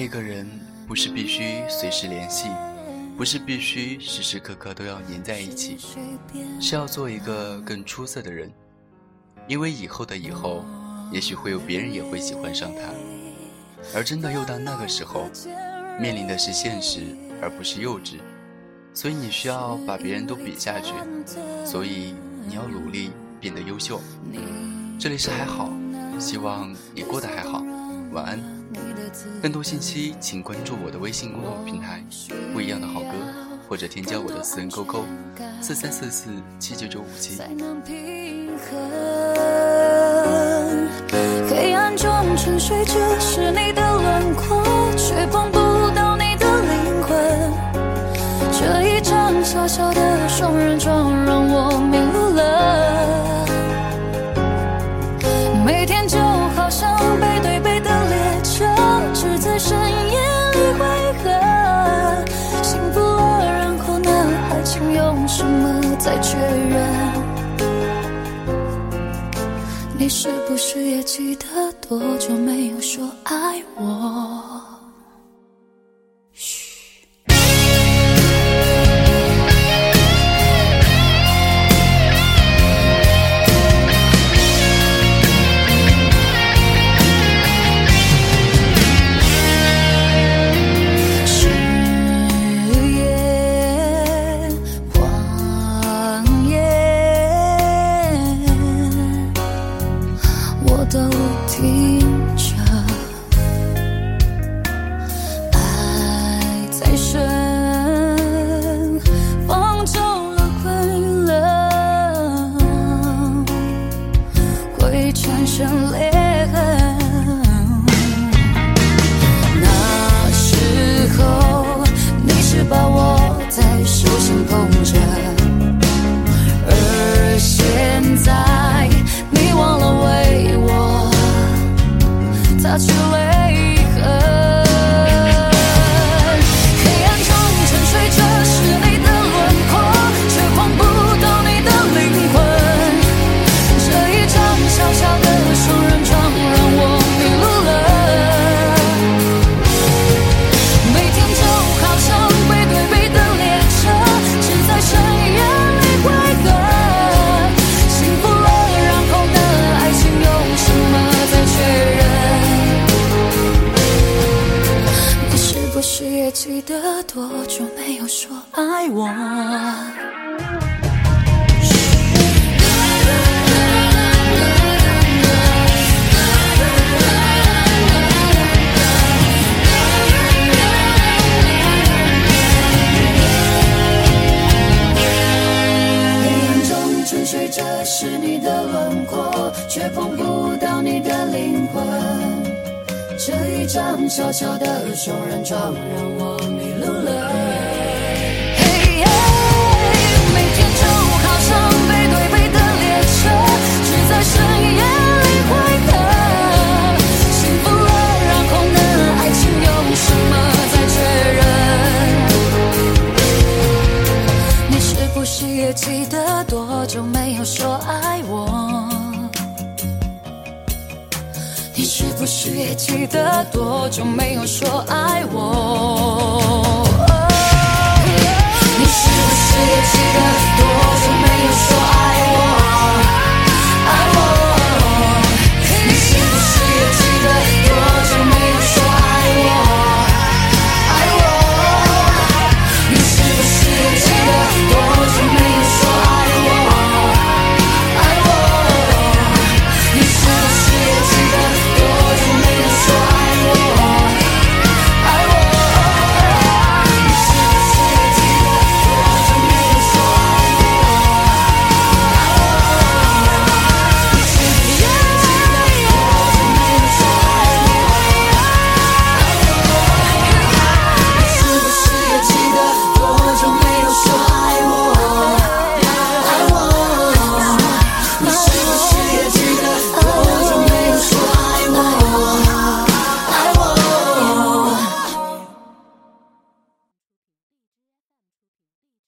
爱一个人不是必须随时联系，不是必须时时刻刻都要黏在一起，是要做一个更出色的人。因为以后的以后，也许会有别人也会喜欢上他，而真的又到那个时候，面临的是现实而不是幼稚，所以你需要把别人都比下去，所以你要努力变得优秀。这里是还好，希望你过得还好，晚安。更多信息请关注我的微信公众平台“不一样的好歌”，或者添加我的私人 QQ：四三四四七九九五七。黑暗中沉睡着是你的轮廓，却碰不到你的灵魂。这一张小小的双人床让我迷路你是不是也记得多久没有说爱我？记得多久没有说爱我？这一张小小的双人床让我迷路了。嘿耶每天就好像背对背的列车，只在深夜里汇合。幸福了，然后呢？爱情用什么再确认？你是不是也记得多久没有说是不是也记得多久没有说爱我？你是不是也记得多